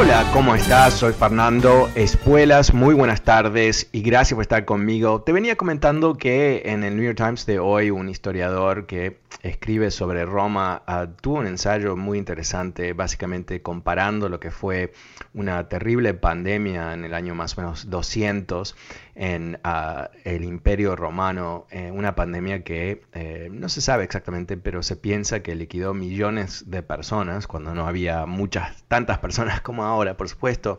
Hola, ¿cómo estás? Soy Fernando Espuelas, muy buenas tardes y gracias por estar conmigo. Te venía comentando que en el New York Times de hoy un historiador que escribe sobre Roma uh, tuvo un ensayo muy interesante, básicamente comparando lo que fue una terrible pandemia en el año más o menos 200 en uh, el Imperio Romano, eh, una pandemia que eh, no se sabe exactamente, pero se piensa que liquidó millones de personas cuando no había muchas, tantas personas como ahora, por supuesto.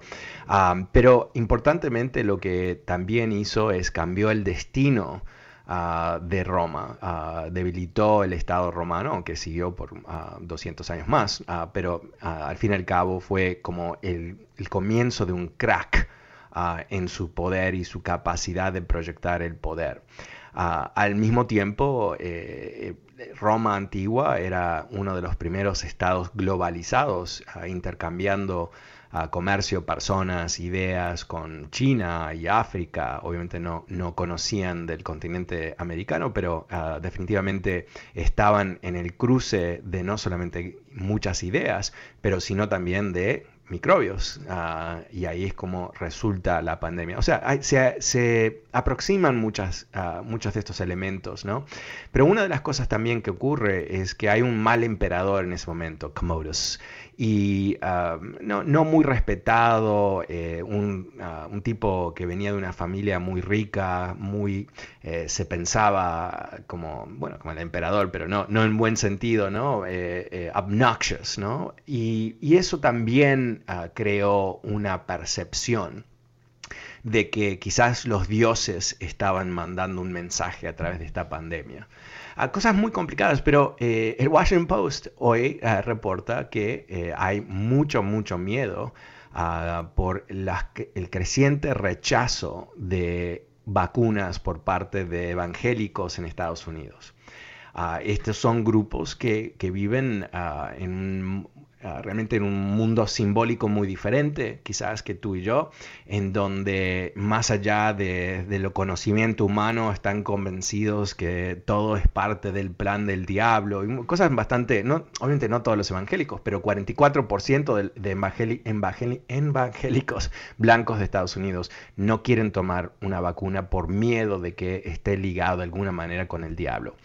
Uh, pero importantemente lo que también hizo es cambió el destino Uh, de Roma. Debilitó el Estado romano, aunque siguió por uh, 200 años más, pero al fin y al cabo fue como el comienzo de un crack en su poder y su capacidad de proyectar el poder. al mismo tiempo, eh, Roma antigua era uno de los primeros estados globalizados, intercambiando comercio, personas, ideas con China y África. Obviamente no, no conocían del continente americano, pero definitivamente estaban en el cruce de no solamente muchas ideas, pero sino también de microbios. Uh, y ahí es como resulta la pandemia. O sea, se, se, aproximan uh, muchos de estos elementos, ¿no? Pero una de las cosas también que ocurre es que hay un mal emperador en ese momento, Commodus y uh, no, no, muy respetado, eh, un, un, tipo que venía de una familia muy rica, muy eh, se pensaba como, bueno, como el emperador, pero no, no en buen sentido, ¿no? Eh obnoxious, ¿no? Y, y eso también uh, creó una percepción de que quizás los dioses estaban mandando un mensaje a través de esta pandemia a cosas muy complicadas, pero eh, el Washington Post hoy eh, reporta que eh, hay mucho, mucho miedo uh, por el creciente rechazo de vacunas por parte de evangélicos en Estados Unidos. Uh, estos son grupos que, que viven uh, en un Ah, realmente en un mundo simbólico muy diferente, quizás que tú y yo, en donde más allá de, de, lo conocimiento humano están convencidos que todo es parte del plan del diablo, y cosas bastante, no, obviamente no todos los evangélicos, pero 44% de, de evangeli, evangeli, evangélicos blancos de Estados Unidos no quieren tomar una vacuna por miedo de que esté ligado de alguna manera con el diablo.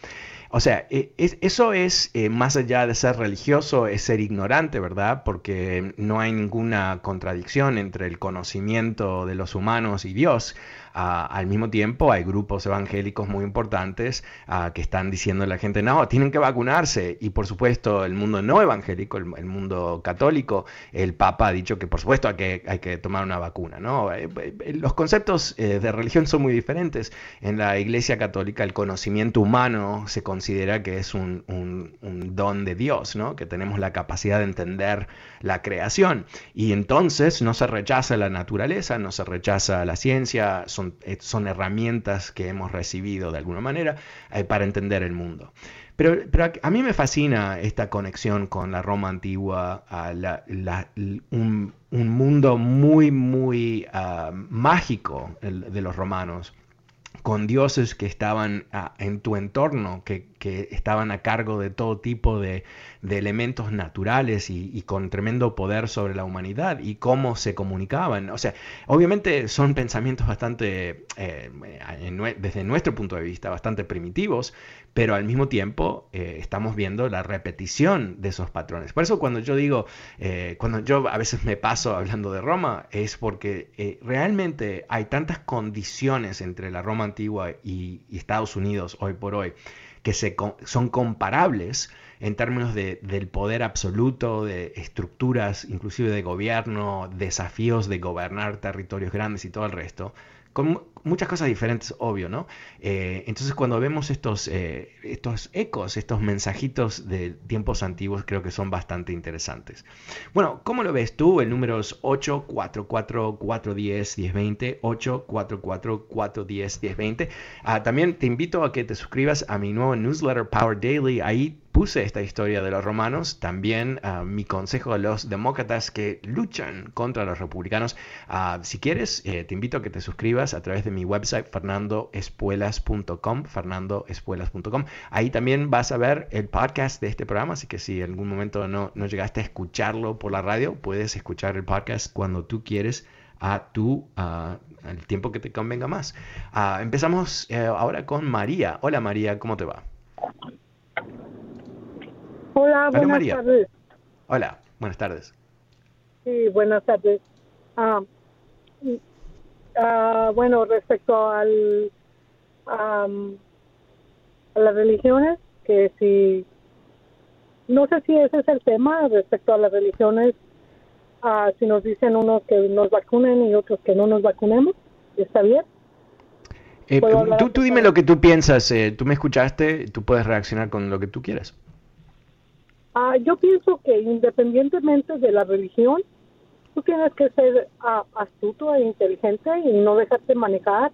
O sea, e, es, eso es, eh, más allá de ser religioso, es ser ignorante, ¿verdad? Porque no hay ninguna contradicción entre el conocimiento de los humanos y Dios. Al mismo tiempo hay grupos evangélicos muy importantes que están diciendo a la gente, no, tienen que vacunarse. Y por supuesto el mundo no evangélico, el, mundo católico, el Papa ha dicho que por supuesto hay que, hay que tomar una vacuna. ¿no? Eh, eh, los conceptos eh, de religión son muy diferentes. En la Iglesia Católica el conocimiento humano se considera que es un, un, un don de Dios, ¿no? que tenemos la capacidad de entender la creación. Y entonces no se rechaza la naturaleza, no se rechaza la ciencia, son son, eh, son herramientas que hemos recibido de alguna manera eh, para entender el mundo. Pero, a mí me fascina esta conexión con la Roma antigua, un, un, mundo muy, muy uh, mágico de los romanos, con dioses que estaban uh, en tu entorno, que, que estaban a cargo de todo tipo de, elementos naturales y, con tremendo poder sobre la humanidad y cómo se comunicaban. O sea, obviamente son pensamientos bastante, eh, desde nuestro punto de vista, bastante primitivos, pero al mismo tiempo eh, estamos viendo la repetición de esos patrones. Por eso cuando yo digo, eh, cuando yo a veces me paso hablando de Roma, es porque realmente hay tantas condiciones entre la Roma antigua y, Estados Unidos hoy por hoy que se, son comparables en términos de, del poder absoluto, de estructuras inclusive de gobierno, desafíos de gobernar territorios grandes y todo el resto, con muchas cosas diferentes, obvio, ¿no? Eh, entonces cuando vemos estos, eh, estos ecos, estos mensajitos de tiempos antiguos, creo que son bastante interesantes. Bueno, ¿cómo lo ves tú? El número es 844-410-1020, 844-410-1020. Ah, también te invito a que te suscribas a mi nuevo newsletter Power Daily. Ahí puse esta historia de los romanos, también uh, mi consejo a los demócratas que luchan contra los republicanos. Uh, si quieres, eh, te invito a que te suscribas a través de mi website fernandoespuelas.com, fernandoespuelas.com. Ahí también vas a ver el podcast de este programa, así que si en algún momento no, no llegaste a escucharlo por la radio, puedes escuchar el podcast cuando tú quieres a tu uh, el tiempo que te convenga más. empezamos eh, ahora con María. Hola María, ¿cómo te va? Hola, buenas tardes. Hola, buenas tardes. Sí, buenas tardes. Ah, ah, bueno, respecto al a las religiones, que si no sé si ese es el tema respecto a las religiones, ah, si nos dicen unos que nos vacunen y otros que no nos vacunemos, ¿está bien? Eh, tú, tú, dime lo que tú piensas, eh, tú me escuchaste, tú puedes reaccionar con lo que tú quieras. Ah, yo pienso que independientemente de la religión, tú tienes que ser ah, astuto e inteligente y no dejarte manejar.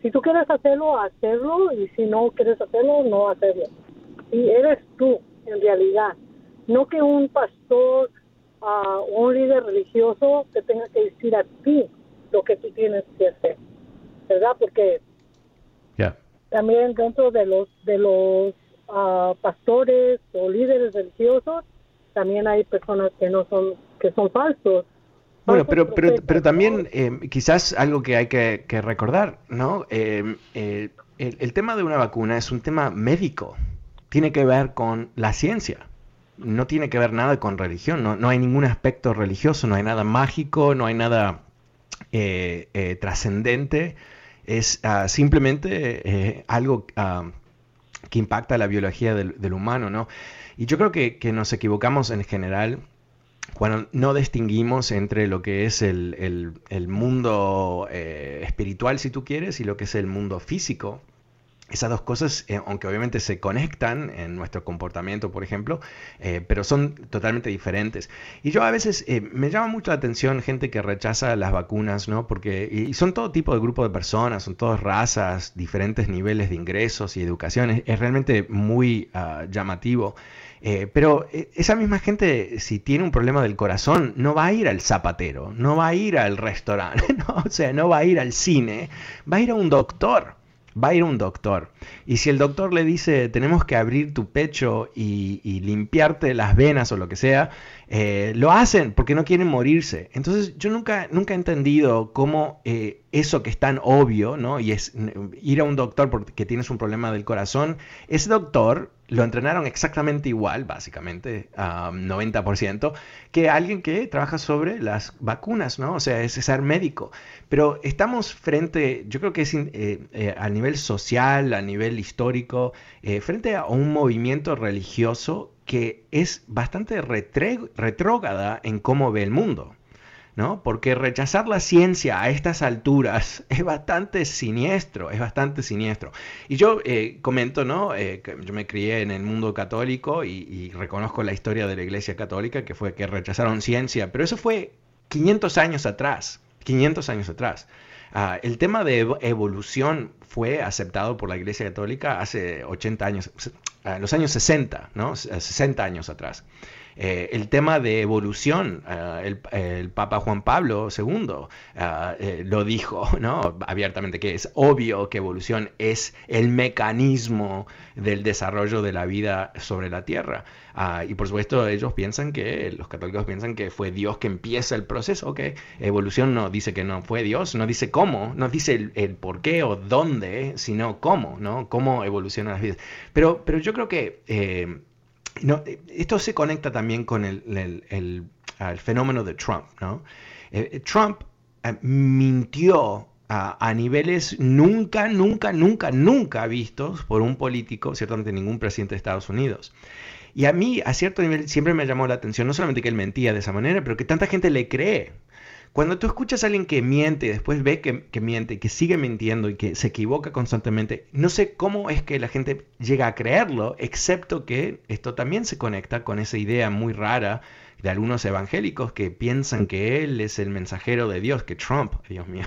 Si tú quieres hacerlo, hacerlo, y si no quieres hacerlo, no hacerlo. Y eres tú, en realidad. No que un pastor uh, un líder religioso te tenga que decir a ti lo que tú tienes que hacer. ¿Verdad? Porque también dentro de los de los pastores o líderes religiosos, también hay personas que no son, que son falsos. Bueno, pero, pero, pero también eh, quizás algo que hay que, recordar, ¿no? Eh, eh, el, tema de una vacuna es un tema médico, tiene que ver con la ciencia, no tiene que ver nada con religión, no, no hay ningún aspecto religioso, no hay nada mágico, no hay nada trascendente, es ah, simplemente algo ah, que impacta la biología del, humano, ¿no? Y yo creo que, nos equivocamos en general cuando no distinguimos entre lo que es el, mundo eh, espiritual, si tú quieres, y lo que es el mundo físico esas dos cosas, eh, aunque obviamente se conectan en nuestro comportamiento, por ejemplo, eh, pero son totalmente diferentes. Y yo a veces eh, me llama mucho la atención gente que rechaza las vacunas, ¿no? Porque y son todo tipo de grupo de personas, son todas razas, diferentes niveles de ingresos y educación. Es, realmente muy ah, llamativo. pero esa misma gente, si tiene un problema del corazón, no va a ir al zapatero, no va a ir al restaurante, ¿no? o sea, no va a ir al cine, va a ir a un doctor va a ir un doctor. Y si el doctor le dice, tenemos que abrir tu pecho y, limpiarte las venas o lo que sea, eh, lo hacen porque no quieren morirse. Entonces yo nunca, nunca he entendido cómo eh, eso que es tan obvio, ¿no? Y es ir a un doctor porque tienes un problema del corazón, ese doctor lo entrenaron exactamente igual, básicamente, a 90%, que alguien que trabaja sobre las vacunas, ¿no? O sea, es ser médico. Pero estamos frente, yo creo que es eh, a nivel social, a nivel histórico, frente a un movimiento religioso que es bastante retrógrada en cómo ve el mundo. ¿no? Porque rechazar la ciencia a estas alturas es bastante siniestro, es bastante siniestro. Y yo eh, comento, ¿no? Eh, yo me crié en el mundo católico y, reconozco la historia de la Iglesia Católica, que fue que rechazaron ciencia, pero eso fue 500 años atrás, 500 años atrás. Ah, el tema de evolución fue aceptado por la Iglesia Católica hace 80 años, en los años 60, ¿no? 60 años atrás. Eh, el tema de evolución, eh, el, Papa Juan Pablo II eh, lo dijo ¿no? abiertamente, que es obvio que evolución es el mecanismo del desarrollo de la vida sobre la Tierra. Ah, y por supuesto ellos piensan que, los católicos piensan que fue Dios que empieza el proceso, que evolución no dice que no fue Dios, no dice cómo, no dice el, por qué o dónde, sino cómo, ¿no? Cómo evolucionan las vidas. Pero, pero yo creo que no, esto se conecta también con el, fenómeno de Trump. ¿no? Eh, eh, Trump eh, mintió a, niveles nunca, nunca, nunca, nunca vistos por un político, ciertamente ningún presidente de Estados Unidos. Y a mí, a cierto nivel, siempre me llamó la atención, no solamente que él mentía de esa manera, pero que tanta gente le cree. Cuando tú escuchas a alguien que miente y después ve que, que, miente, que sigue mintiendo y que se equivoca constantemente, no sé cómo es que la gente llega a creerlo, excepto que esto también se conecta con esa idea muy rara de algunos evangélicos que piensan que él es el mensajero de Dios, que Trump, Dios mío,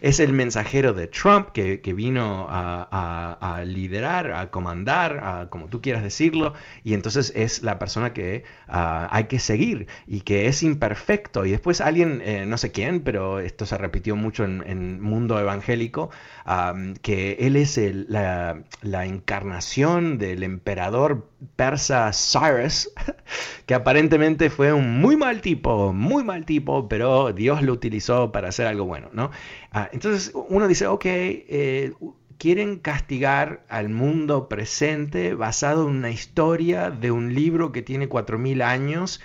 es el mensajero de Trump que, vino a, liderar, a comandar, a, como tú quieras decirlo, y entonces es la persona que ah, hay que seguir y que es imperfecto. Y después alguien, eh, no sé quién, pero esto se repitió mucho en, mundo evangélico, que él es la, la encarnación del emperador persa Cyrus, que aparentemente fue un muy mal tipo, muy mal tipo, pero Dios lo utilizó para hacer algo bueno, ¿no? Ah, entonces uno dice, ok, eh, quieren castigar al mundo presente basado en una historia de un libro que tiene 4.000 años,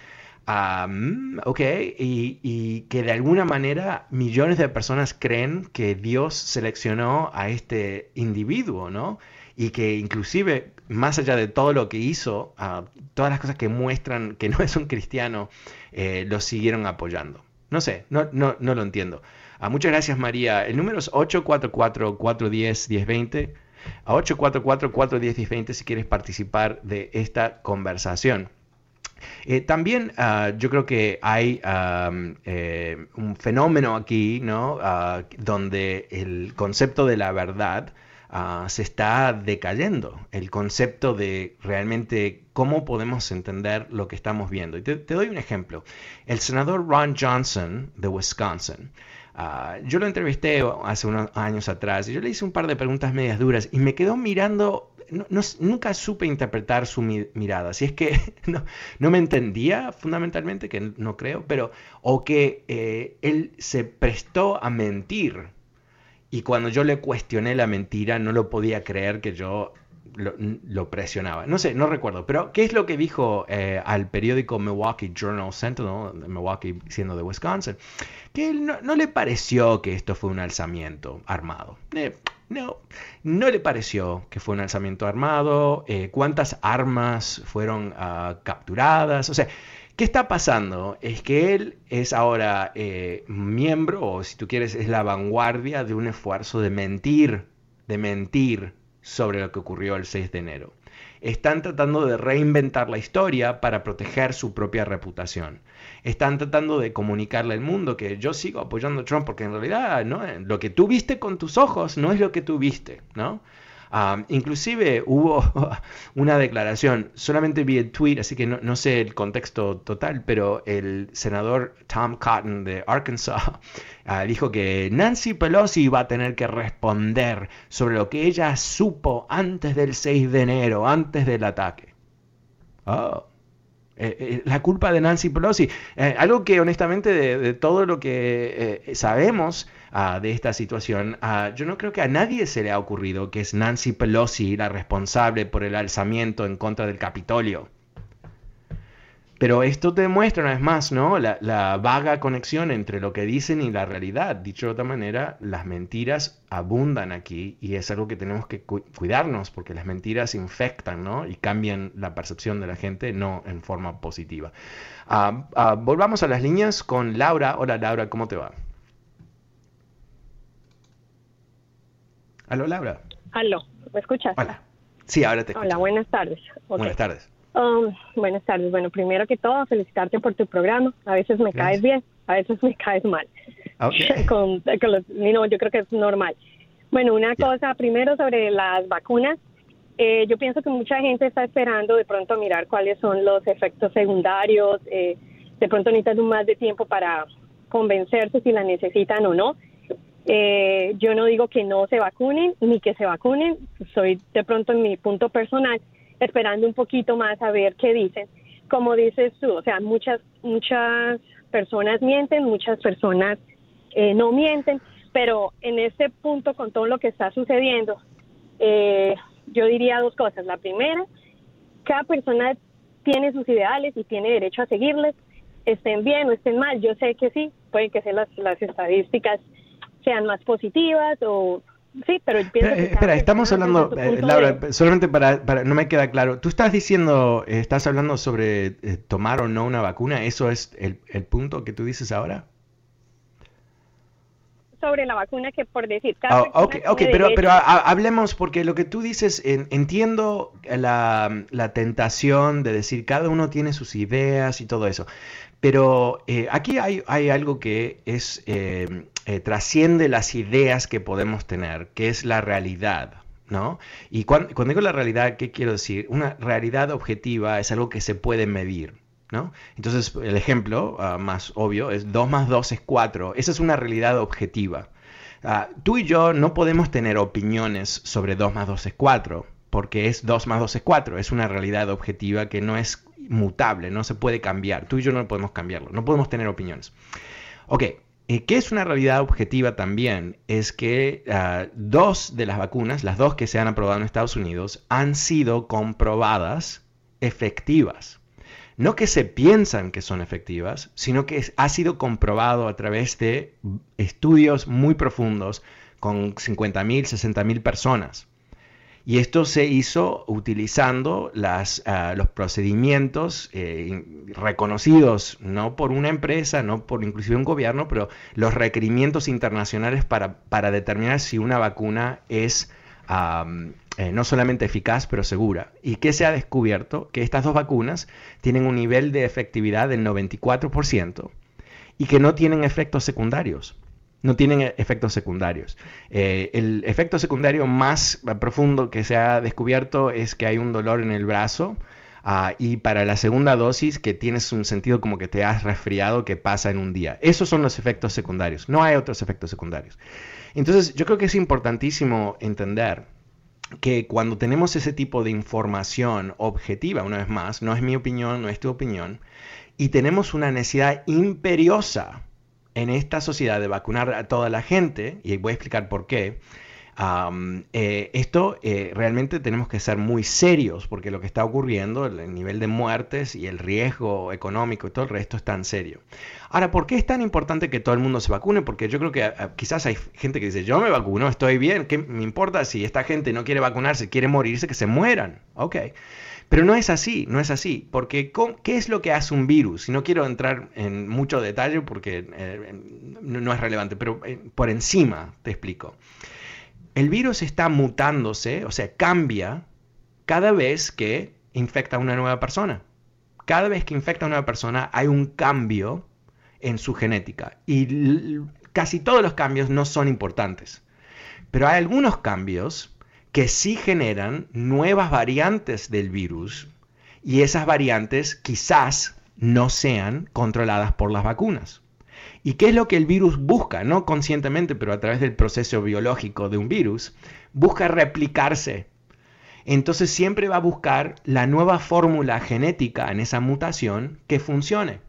ok, y, y, que de alguna manera millones de personas creen que Dios seleccionó a este individuo, ¿no? Y que inclusive más allá de todo lo que hizo, todas las cosas que muestran que no es un cristiano, eh, lo siguieron apoyando. No sé, no, no, no lo entiendo. Ah, muchas gracias María. El número es 844-410-1020. A 844-410-1020 si quieres participar de esta conversación. Eh, también ah, yo creo que hay eh, un fenómeno aquí, ¿no? Ah, donde el concepto de la verdad Ah, se está decayendo el concepto de realmente cómo podemos entender lo que estamos viendo. Y te, doy un ejemplo. El senador Ron Johnson de Wisconsin. Ah, yo lo entrevisté hace unos años atrás y yo le hice un par de preguntas medias duras y me quedó mirando nunca supe interpretar su mirada. Si es que no, me entendía fundamentalmente, que no creo, pero o que eh, él se prestó a mentir y cuando yo le cuestioné la mentira, no lo podía creer que yo lo, presionaba. No sé, no recuerdo. Pero, ¿qué es lo que dijo eh, al periódico Milwaukee Journal Sentinel, Milwaukee siendo de Wisconsin? Que él no, le pareció que esto fue un alzamiento armado. Eh, no, no le pareció que fue un alzamiento armado. Eh, ¿Cuántas armas fueron ah, capturadas? O sea, ¿Qué está pasando? Es que él es ahora eh, miembro, o si tú quieres, es la vanguardia de un esfuerzo de mentir, de mentir sobre lo que ocurrió el 6 de enero. Están tratando de reinventar la historia para proteger su propia reputación. Están tratando de comunicarle al mundo que yo sigo apoyando a Trump porque en realidad ¿no? lo que tú viste con tus ojos no es lo que tú viste, ¿no? Inclusive hubo una declaración, solamente vi el tweet, así que no, sé el contexto total, pero el senador Tom Cotton de Arkansas ah, dijo que Nancy Pelosi iba a tener que responder sobre lo que ella supo antes del 6 de enero, antes del ataque. Oh. Eh, eh, la culpa de Nancy Pelosi. Eh, algo que honestamente de, todo lo que sabemos de esta situación, yo no creo que a nadie se le ha ocurrido que es Nancy Pelosi la responsable por el alzamiento en contra del Capitolio. Pero esto te demuestra una vez más, ¿no? La, vaga conexión entre lo que dicen y la realidad. Dicho de otra manera, las mentiras abundan aquí y es algo que tenemos que cuidarnos porque las mentiras infectan, ¿no? Y cambian la percepción de la gente, no en forma positiva. Ah, ah, volvamos a las líneas con Laura. Hola Laura, ¿cómo te va? Aló Laura. Aló, ¿me escuchas? Hola. Sí, ahora te escucho. Hola, buenas tardes. Buenas tardes. Um, buenas tardes. Bueno, primero que todo, felicitarte por tu programa. A veces me caes bien, a veces me caes mal. con, no, yo creo que es normal. Bueno, una cosa primero sobre las vacunas. Eh, yo pienso que mucha gente está esperando de pronto mirar cuáles son los efectos secundarios, eh, de pronto necesitan más de tiempo para convencerse si la necesitan o no. Eh, yo no digo que no se vacunen ni que se vacunen, soy de pronto en mi punto personal esperando un poquito más a ver qué dicen. Como dices tú, o sea, muchas muchas personas mienten, muchas personas eh, no mienten, pero en este punto con todo lo que está sucediendo, eh, yo diría dos cosas. La primera, cada persona tiene sus ideales y tiene derecho a seguirles, estén bien o estén mal. Yo sé que sí, pueden que sean las, las estadísticas sean más positivas o sí, pero espera, espera estamos hablando, eh, Laura, solamente para, para, no me queda claro, tú estás diciendo, eh, estás hablando sobre eh, tomar o no una vacuna, ¿eso es el, el punto que tú dices ahora? Sobre la vacuna que por decir cada oh, ok, okay pero, pero hablemos porque lo que tú dices entiendo la, la, tentación de decir cada uno tiene sus ideas y todo eso pero eh, aquí hay, algo que es, eh, eh, trasciende las ideas que podemos tener, que es la realidad. ¿no? Y cuando, digo la realidad, ¿qué quiero decir? Una realidad objetiva es algo que se puede medir. Entonces, el ejemplo ah, más obvio es 2 más 2 es 4. Esa es una realidad objetiva. Ah, tú y yo no podemos tener opiniones sobre 2 más 2 es 4, porque es 2 más 2 es 4. Es una realidad objetiva que no es mutable, no se puede cambiar. Tú y yo no podemos cambiarlo, no podemos tener opiniones. Ok, eh, ¿qué es una realidad objetiva también? Es que ah, dos de las vacunas, las dos que se han aprobado en Estados Unidos, han sido comprobadas efectivas. No que se piensan que son efectivas, sino que ha sido comprobado a través de estudios muy profundos con 50.000, 60.000 personas. Y esto se hizo utilizando las, ah, los procedimientos eh, reconocidos, no por una empresa, no por inclusive un gobierno, pero los requerimientos internacionales para, para determinar si una vacuna es eh, no solamente eficaz, pero segura. ¿Y qué se ha descubierto? Que estas dos vacunas tienen un nivel de efectividad del 94% y que no tienen efectos secundarios no tienen e-, efectos secundarios. Eh, el efecto secundario más profundo que se ha descubierto es que hay un dolor en el brazo. Ah, y para la segunda dosis, que tienes un sentido como que te has resfriado que pasa en un día. Esos son los efectos secundarios. No hay otros efectos secundarios. Entonces, yo creo que es importantísimo entender que cuando tenemos ese tipo de información objetiva, una vez más, no es mi opinión, no es tu opinión, y tenemos una necesidad imperiosa en esta sociedad de vacunar a toda la gente, y voy a explicar por qué, eh, esto eh, realmente tenemos que ser muy serios porque lo que está ocurriendo, el, nivel de muertes y el riesgo económico y todo el resto es tan serio. Ahora, ¿por qué es tan importante que todo el mundo se vacune? Porque yo creo que ah, quizás hay gente que dice, yo me vacuno, estoy bien, ¿qué me importa si esta gente no quiere vacunarse, quiere morirse, que se mueran? Ok. Pero no es así, no es así, porque ¿qué es lo que hace un virus? Y no quiero entrar en mucho detalle porque eh, no es relevante, pero por encima te explico el virus está mutándose, o sea, cambia cada vez que infecta a una nueva persona. Cada vez que infecta a una nueva persona hay un cambio en su genética y casi todos los cambios no son importantes. Pero hay algunos cambios que sí generan nuevas variantes del virus y esas variantes quizás no sean controladas por las vacunas. ¿Y qué es lo que el virus busca? No conscientemente, pero a través del proceso biológico de un virus, busca replicarse. Entonces siempre va a buscar la nueva fórmula genética en esa mutación que funcione.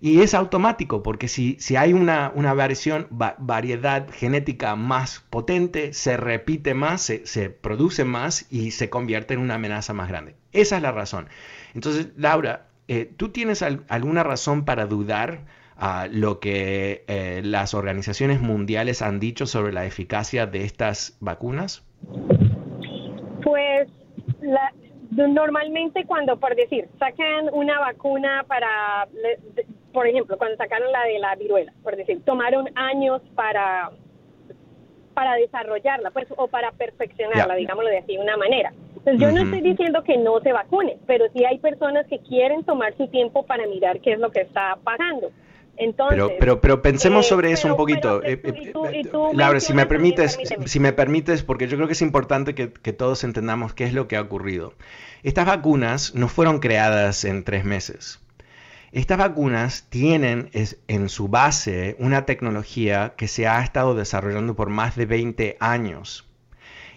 Y es automático, porque si, si hay una, una variación, variedad genética más potente, se repite más, se, produce más y se convierte en una amenaza más grande. Esa es la razón. Entonces, Laura, eh, ¿tú tienes alguna razón para dudar a lo que eh, las organizaciones mundiales han dicho sobre la eficacia de estas vacunas? Pues normalmente cuando, por decir, sacan una vacuna para, por ejemplo, cuando sacaron la de la viruela, por decir, tomaron años para para desarrollarla, pues, o para perfeccionarla, digámoslo de así, una manera. Entonces, yo no estoy diciendo que no se vacune, pero sí hay personas que quieren tomar su tiempo para mirar qué es lo que está pasando. Entonces, pero, pero, pensemos eh, sobre eso pero- un poquito. pero tú- eh, eh, Laura, si me permites, permíteme. si me permites, porque yo creo que es importante que, que todos entendamos qué es lo que ha ocurrido. Estas vacunas no fueron creadas en tres meses. Estas vacunas tienen es- en su base una tecnología que se ha estado desarrollando por más de 20 años.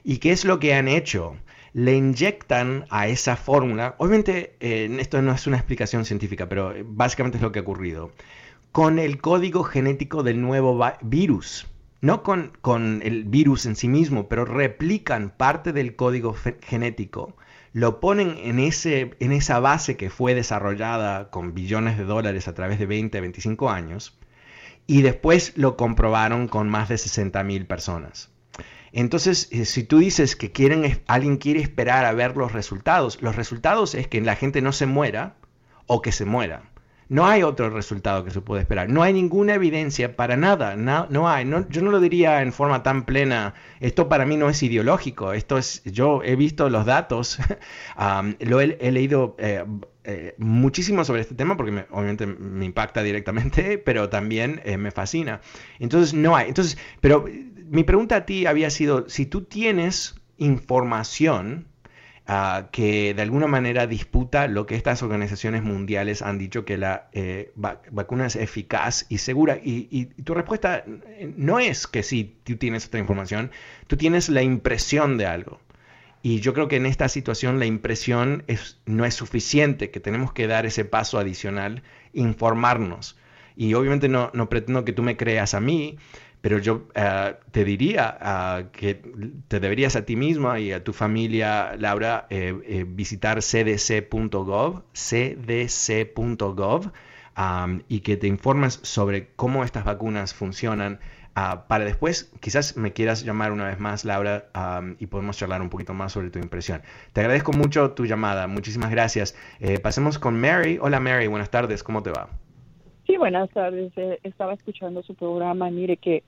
¿Y qué es lo que han hecho? Le inyectan a esa fórmula, obviamente eh, esto no es una explicación científica, pero eh, básicamente es lo que ha ocurrido, con el código genético del nuevo virus. No con, con el virus en sí mismo, pero replican parte del código genético, lo ponen en, ese, en esa base que fue desarrollada con billones de dólares a través de 20 a 25 años, y después lo comprobaron con más de 60 mil personas. Entonces, eh, si tú dices que quieren, alguien quiere esperar a ver los resultados, los resultados es que la gente no se muera o que se muera. No hay otro resultado que se puede esperar. No hay ninguna evidencia para nada. No, hay. Yo no lo diría en forma tan plena. Esto para mí no es ideológico. Esto es. Yo he visto los datos. lo he, leído eh, eh, muchísimo sobre este tema porque me- obviamente me impacta directamente, pero también eh, me fascina. Entonces no hay. Entonces, pero mi pregunta a ti había sido si tú tienes información ah, que de alguna manera disputa lo que estas organizaciones mundiales han dicho que la eh, va- vacuna es eficaz y segura. Y, y tu respuesta eh, no es que si tú tienes esta información, tú tienes la impresión de algo. Y yo creo que en esta situación la impresión es, no es suficiente, que tenemos que dar ese paso adicional, informarnos. Y obviamente no, no pretendo que tú me creas a mí, pero yo eh, te diría ah, que te deberías a ti misma y a tu familia, Laura, eh, eh, visitar cdc.gov, cdc.gov, am, y que te informes sobre cómo estas vacunas funcionan. ah, para después, quizás me quieras llamar una vez más, Laura, am, y podemos charlar un poquito más sobre tu impresión. Te agradezco mucho tu llamada, muchísimas gracias. Eh, pasemos con Mary. Hola Mary, buenas tardes, ¿cómo te va? Sí, buenas tardes. Eh, estaba escuchando su programa. Mire que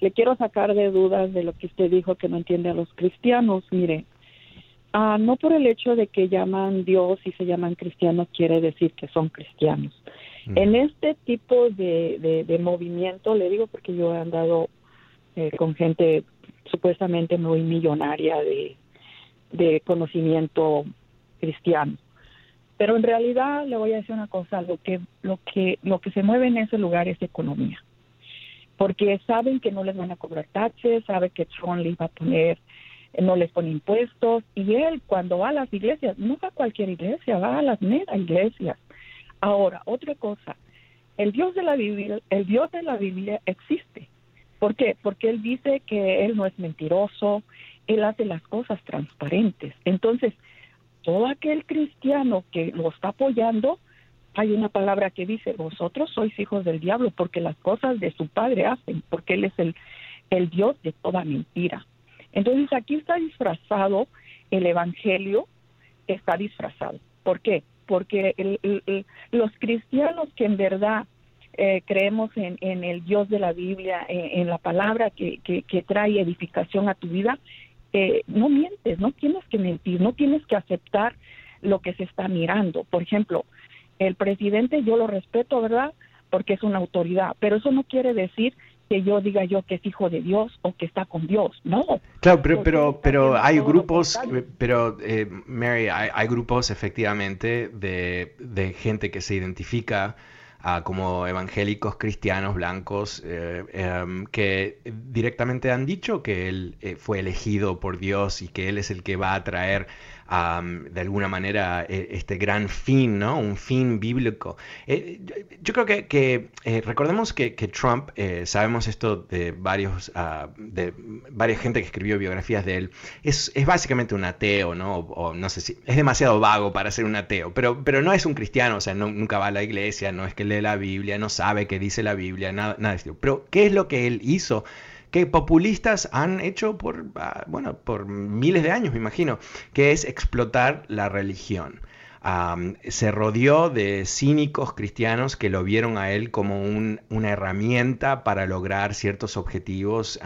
le quiero sacar de dudas de lo que usted dijo que no entiende a los cristianos. Mire, ah, no por el hecho de que llaman Dios y se llaman cristianos quiere decir que son cristianos. Mm. En este tipo de, de, de movimiento, le digo porque yo he andado eh, con gente supuestamente muy millonaria de, de conocimiento cristiano. Pero en realidad le voy a decir una cosa, lo que lo que lo que se mueve en ese lugar es economía. Porque saben que no les van a cobrar taxes, saben que Trump les va a poner no les pone impuestos y él cuando va a las iglesias, no va a cualquier iglesia, va a las mega iglesias. Ahora, otra cosa, el Dios de la Biblia, el Dios de la Biblia existe. ¿Por qué? Porque él dice que él no es mentiroso, él hace las cosas transparentes. Entonces, todo aquel cristiano que lo está apoyando, hay una palabra que dice, vosotros sois hijos del diablo porque las cosas de su padre hacen, porque él es el, el Dios de toda mentira. Entonces aquí está disfrazado el Evangelio, está disfrazado. ¿Por qué? Porque el- los cristianos que en verdad eh, creemos en, en el Dios de la Biblia, en, en la palabra que, que, que trae edificación a tu vida, eh, no mientes, no tienes que mentir, no tienes que aceptar lo que se está mirando. Por ejemplo, el presidente yo lo respeto, ¿verdad? Porque es una autoridad, pero eso no quiere decir que yo diga yo que es hijo de Dios o que está con Dios, no. Claro, pero, pero, pero hay grupos, eh, pero eh, Mary, hay, hay grupos efectivamente de, de gente que se identifica ah, como evangélicos cristianos blancos eh, em, que directamente han dicho que él eh, fue elegido por Dios y que él es el que va a traer am, de alguna manera eh, este gran fin, ¿no? Un fin bíblico. Eh, yo, creo que, que, eh, recordemos que, que Trump, eh, sabemos esto de varios, ah, de varias gente que escribió biografías de él, es, es básicamente un ateo, ¿no? O, o no sé si es demasiado vago para ser un ateo, pero, pero no es un cristiano, o sea, no- nunca va a la iglesia, no es que lee la Biblia, no sabe qué dice la Biblia, nada, nada de eso. Pero, ¿qué es lo que él hizo? Que populistas han hecho por, ah, bueno, por miles de años, me imagino, que es explotar la religión. Se rodeó de cínicos cristianos que lo vieron a él como una herramienta para lograr ciertos objetivos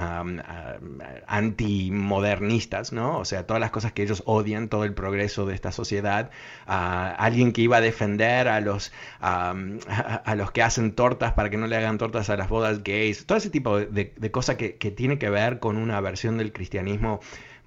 antimodernistas, ¿no? O sea, todas las cosas que ellos odian, todo el progreso de esta sociedad. alguien que iba a defender a los, los que hacen tortas para que no le hagan tortas a las bodas gays, todo ese tipo de, cosas que tiene que ver con una versión del cristianismo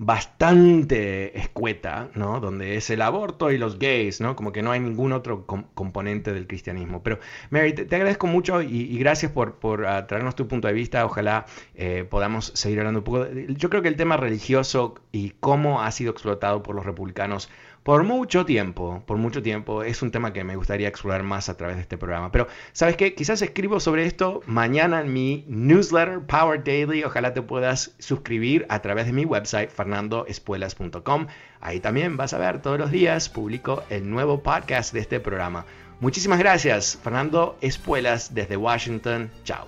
bastante escueta, ¿no? Donde es el aborto y los gays, ¿no? Como que no hay ningún otro componente del cristianismo. Pero, Mary, te, agradezco mucho y, gracias por, ah, traernos tu punto de vista. Ojalá eh, podamos seguir hablando un poco. Yo creo que el tema religioso y cómo ha sido explotado por los republicanos por mucho tiempo, por mucho tiempo. Es un tema que me gustaría explorar más a través de este programa. Pero, ¿sabes qué? Quizás escribo sobre esto mañana en mi newsletter Power Daily. Ojalá te puedas suscribir a través de mi website fernandoespuelas.com. Ahí también vas a ver todos los días publico el nuevo podcast de este programa. Muchísimas gracias, Fernando Espuelas desde Washington. Chao.